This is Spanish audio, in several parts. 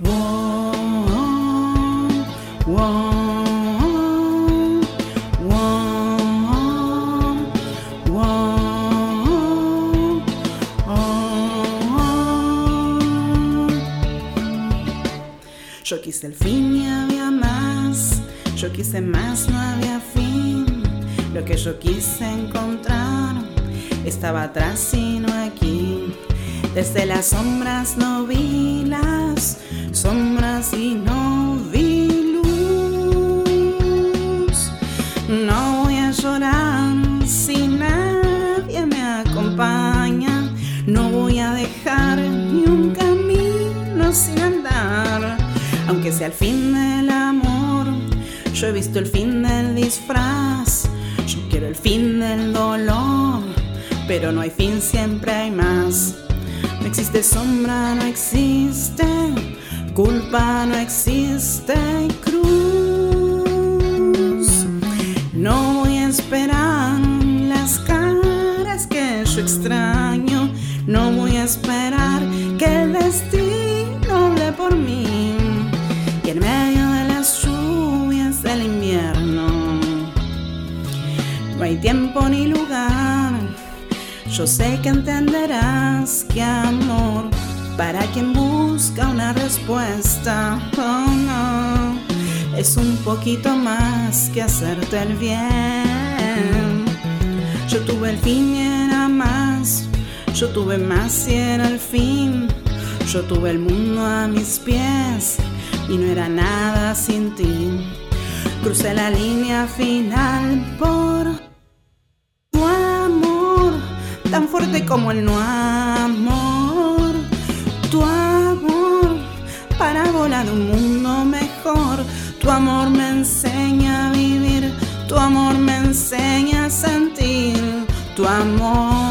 Yo quise el fin y había más, yo quise más, no había fin. Lo que yo quise encontrar estaba atrás y no aquí. Desde las sombras no vi la sombras y no vi luz. No voy a llorar si nadie me acompaña. No voy a dejar ni un camino sin andar. Aunque sea el fin del amor, yo he visto el fin del disfraz. Yo quiero el fin del dolor, pero no hay fin, siempre hay más. No existe sombra, no existe culpa, no existe cruz. No voy a esperar las caras que yo extraño. No voy a esperar que el destino hable por mí. Y en medio de las lluvias del invierno, no hay tiempo ni lugar. Yo sé que entenderás que amor para quien busca una respuesta oh, no, es un poquito más que hacerte el bien. Yo tuve el fin y era más, yo tuve más y era el fin. Yo tuve el mundo a mis pies y no era nada sin ti. Crucé la línea final por tan fuerte como el no amor. Tu amor para volar un mundo mejor. Tu amor me enseña a vivir, tu amor me enseña a sentir. Tu amor.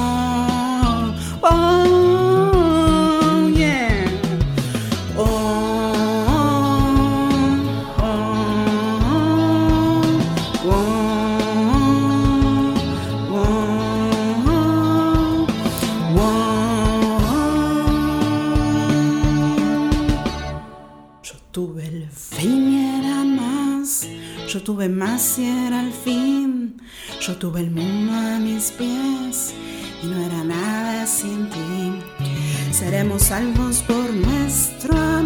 Tuve el fin y era más. Yo tuve más y era el fin. Yo tuve el mundo a mis pies y no era nada sin ti. Seremos salvos por nuestro amor.